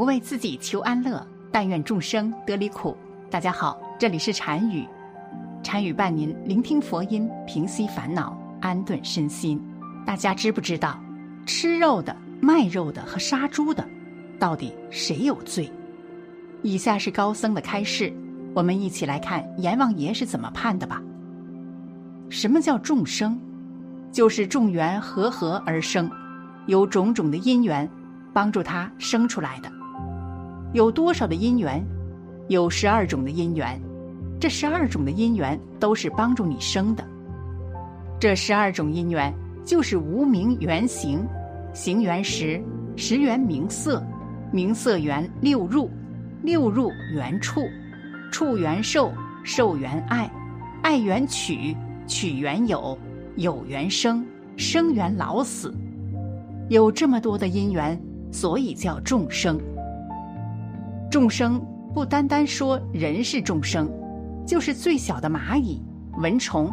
不为自己求安乐，但愿众生得离苦。大家好，这里是禅语，禅语伴您聆听佛音，平息烦恼，安顿身心。大家知不知道，吃肉的、卖肉的和杀猪的，到底谁有罪？以下是高僧的开示，我们一起来看阎王爷是怎么判的吧。什么叫众生？就是众缘和合而生，有种种的因缘帮助他生出来的。有多少的因缘？有十二种的因缘，这十二种的因缘都是帮助你生的。这十二种因缘就是无名缘行，行缘识，识缘名色，名色缘六入，六入缘触，触缘受，受缘爱，爱缘取，取缘有，有缘生，生缘老死。有这么多的因缘，所以叫众生。众生不单单说人是众生，就是最小的蚂蚁、蚊虫，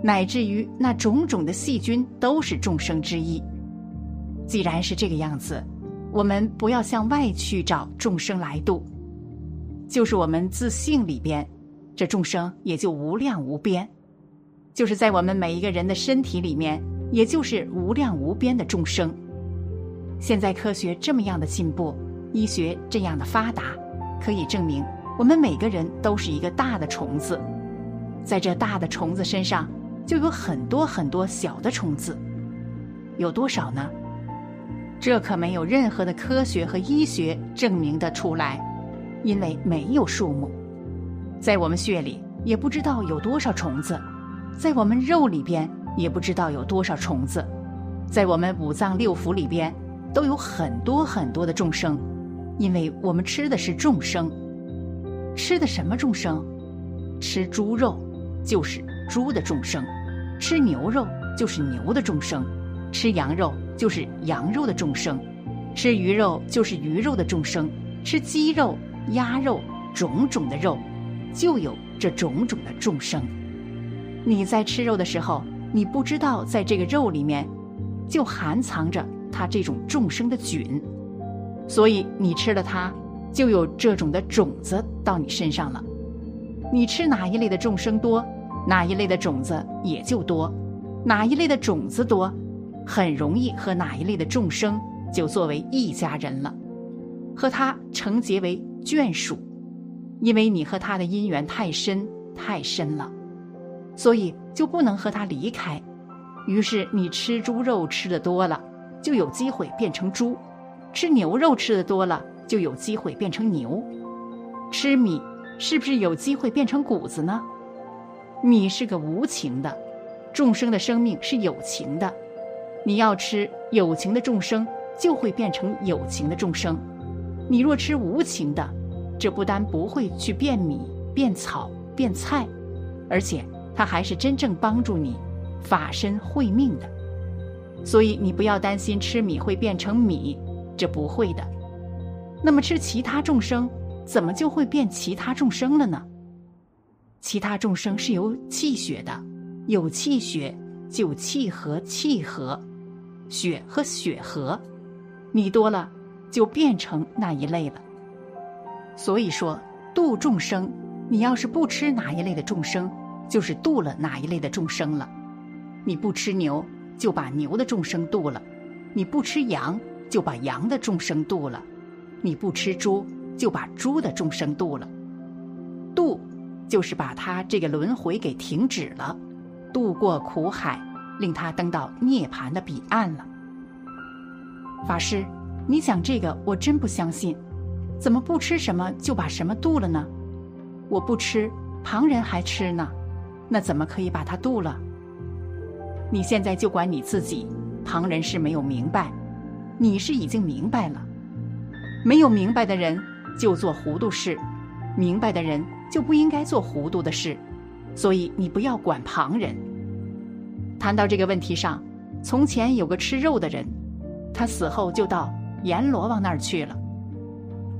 乃至于那种种的细菌都是众生之一。既然是这个样子，我们不要向外去找众生来度，就是我们自性里边，这众生也就无量无边；就是在我们每一个人的身体里面，也就是无量无边的众生。现在科学这么样的进步。医学这样的发达，可以证明我们每个人都是一个大的虫子，在这大的虫子身上就有很多很多小的虫子，有多少呢？这可没有任何的科学和医学证明的出来，因为没有数目。在我们血里也不知道有多少虫子，在我们肉里边也不知道有多少虫子，在我们五脏六腑里边都有很多很多的众生。因为我们吃的是众生，吃的什么众生？吃猪肉就是猪的众生，吃牛肉就是牛的众生，吃羊肉就是羊肉的众生，吃鱼肉就是鱼肉的众生，吃鸡肉、鸭肉，种种的肉，就有这种种的众生。你在吃肉的时候，你不知道在这个肉里面，就含藏着它这种众生的菌。所以你吃了它，就有这种的种子到你身上了。你吃哪一类的众生多，哪一类的种子也就多；哪一类的种子多，很容易和哪一类的众生就作为一家人了，和他成结为眷属。因为你和他的因缘太深太深了，所以就不能和他离开。于是你吃猪肉吃的多了，就有机会变成猪。吃牛肉吃的多了，就有机会变成牛；吃米是不是有机会变成谷子呢？米是个无情的，众生的生命是有情的。你要吃有情的众生，就会变成有情的众生；你若吃无情的，这不单不会去变米、变草、变菜，而且它还是真正帮助你法身慧命的。所以你不要担心吃米会变成米。这不会的，那么吃其他众生，怎么就会变其他众生了呢？其他众生是由气血的，有气血就气和气和，血和血和，你多了就变成那一类了。所以说度众生，你要是不吃哪一类的众生，就是度了哪一类的众生了。你不吃牛，就把牛的众生度了；你不吃羊。就把羊的众生度了，你不吃猪，就把猪的众生度了。度，就是把他这个轮回给停止了，渡过苦海，令他登到涅槃的彼岸了。法师，你讲这个我真不相信，怎么不吃什么就把什么度了呢？我不吃，旁人还吃呢，那怎么可以把它度了？你现在就管你自己，旁人是没有明白，你是已经明白了。没有明白的人就做糊涂事，明白的人就不应该做糊涂的事，所以你不要管旁人。谈到这个问题上，从前有个吃肉的人，他死后就到阎罗王那儿去了。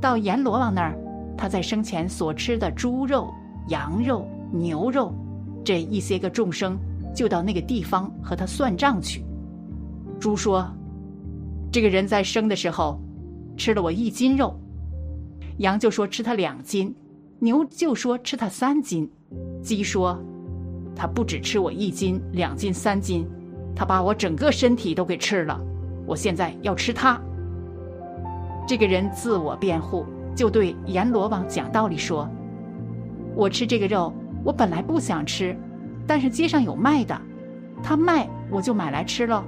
到阎罗王那儿，他在生前所吃的猪肉、羊肉、牛肉，这一些个众生，就到那个地方和他算账去。猪说：“这个人在生的时候。”吃了我一斤肉，羊就说吃他两斤，牛就说吃他三斤，鸡说他不止吃我一斤、两斤、三斤，他把我整个身体都给吃了，我现在要吃他。这个人自我辩护，就对阎罗王讲道理说：“我吃这个肉，我本来不想吃，但是街上有卖的，他卖我就买来吃了，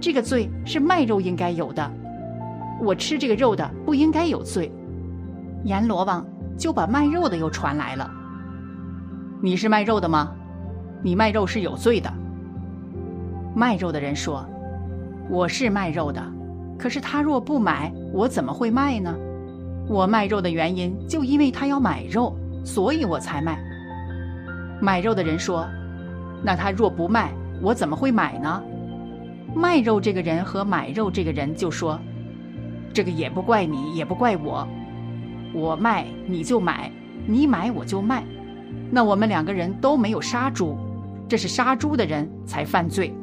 这个罪是卖肉应该有的。”我吃这个肉的不应该有罪，阎罗王就把卖肉的又传来了。你是卖肉的吗？你卖肉是有罪的。卖肉的人说：“我是卖肉的，可是他若不买，我怎么会卖呢？我卖肉的原因就因为他要买肉，所以我才卖。”买肉的人说：“那他若不卖，我怎么会买呢？”卖肉这个人和买肉这个人就说。这个也不怪你，也不怪我。我卖你就买，你买我就卖。那我们两个人都没有杀猪，这是杀猪的人才犯罪。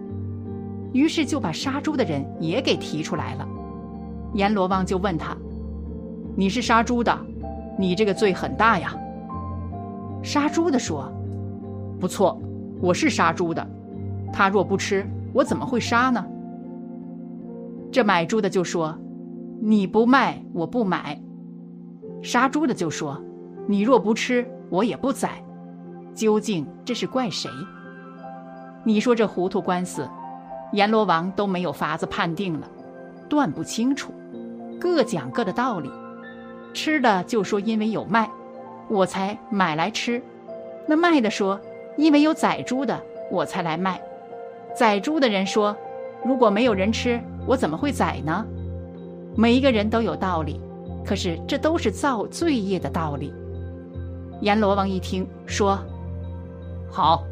于是就把杀猪的人也给提出来了。阎罗王就问他：“你是杀猪的，你这个罪很大呀。”杀猪的说：“不错，我是杀猪的。他若不吃，我怎么会杀呢？”这买猪的就说。你不卖，我不买。杀猪的就说：“你若不吃，我也不宰。”究竟这是怪谁？你说这糊涂官司，阎罗王都没有法子判定了，断不清楚，各讲各的道理。吃的就说因为有卖，我才买来吃；那卖的说因为有宰猪的，我才来卖。宰猪的人说：“如果没有人吃，我怎么会宰呢？”每一个人都有道理，可是这都是造罪业的道理。阎罗王一听说：“好，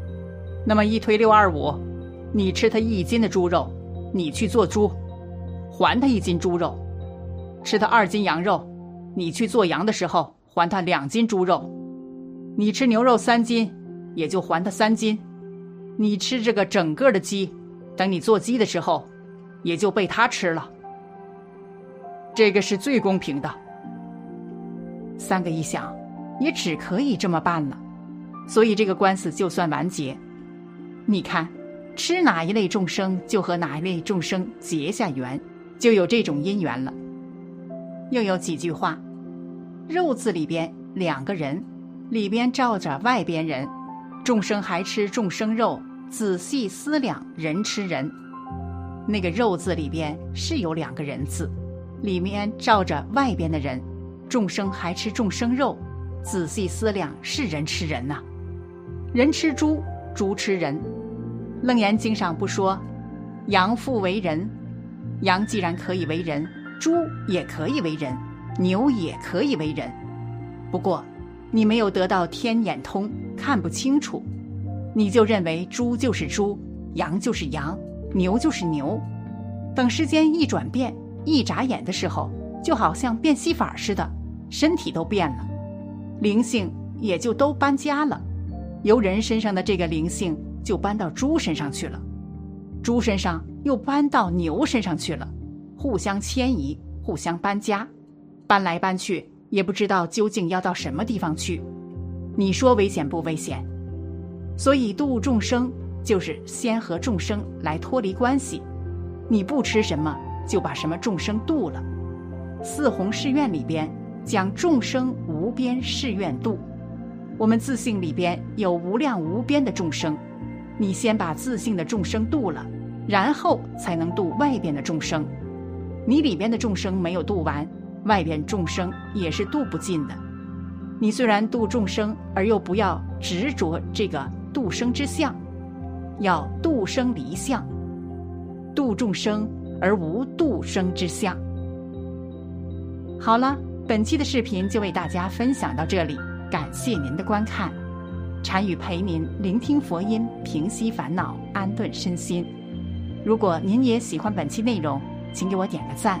那么一推六二五，你吃他一斤的猪肉，你去做猪，还他一斤猪肉；吃他二斤羊肉，你去做羊的时候还他两斤猪肉；你吃牛肉三斤，也就还他三斤；你吃这个整个的鸡，等你做鸡的时候，也就被他吃了。”这个是最公平的。三个一想，也只可以这么办了，所以这个官司就算完结。你看，吃哪一类众生，就和哪一类众生结下缘，就有这种因缘了。又有几句话：“肉字里边两个人，里边罩着外边人，众生还吃众生肉，仔细思量，人吃人。”那个“肉”字里边是有两个人字。里面罩着外边的人，众生还吃众生肉，仔细思量是人吃人呐，人吃猪，猪吃人。楞严经上不说，羊复为人，羊既然可以为人，猪也可以为人，牛也可以为人。不过，你没有得到天眼通，看不清楚，你就认为猪就是猪，羊就是羊，牛就是牛。等时间一转变。一眨眼的时候，就好像变戏法似的，身体都变了，灵性也就都搬家了，由人身上的这个灵性就搬到猪身上去了，猪身上又搬到牛身上去了，互相迁移，互相搬家，搬来搬去，也不知道究竟要到什么地方去。你说危险不危险？所以度众生就是先和众生来脱离关系，你不吃什么？就把什么众生度了，四弘誓愿里边讲众生无边誓愿度，我们自性里边有无量无边的众生，你先把自性的众生度了，然后才能度外边的众生。你里边的众生没有度完，外边众生也是度不尽的。你虽然度众生，而又不要执着这个度生之相，要度生离相。度众生而无度生之相。好了，本期的视频就为大家分享到这里，感谢您的观看。禅语陪您聆听佛音，平息烦恼，安顿身心。如果您也喜欢本期内容，请给我点个赞，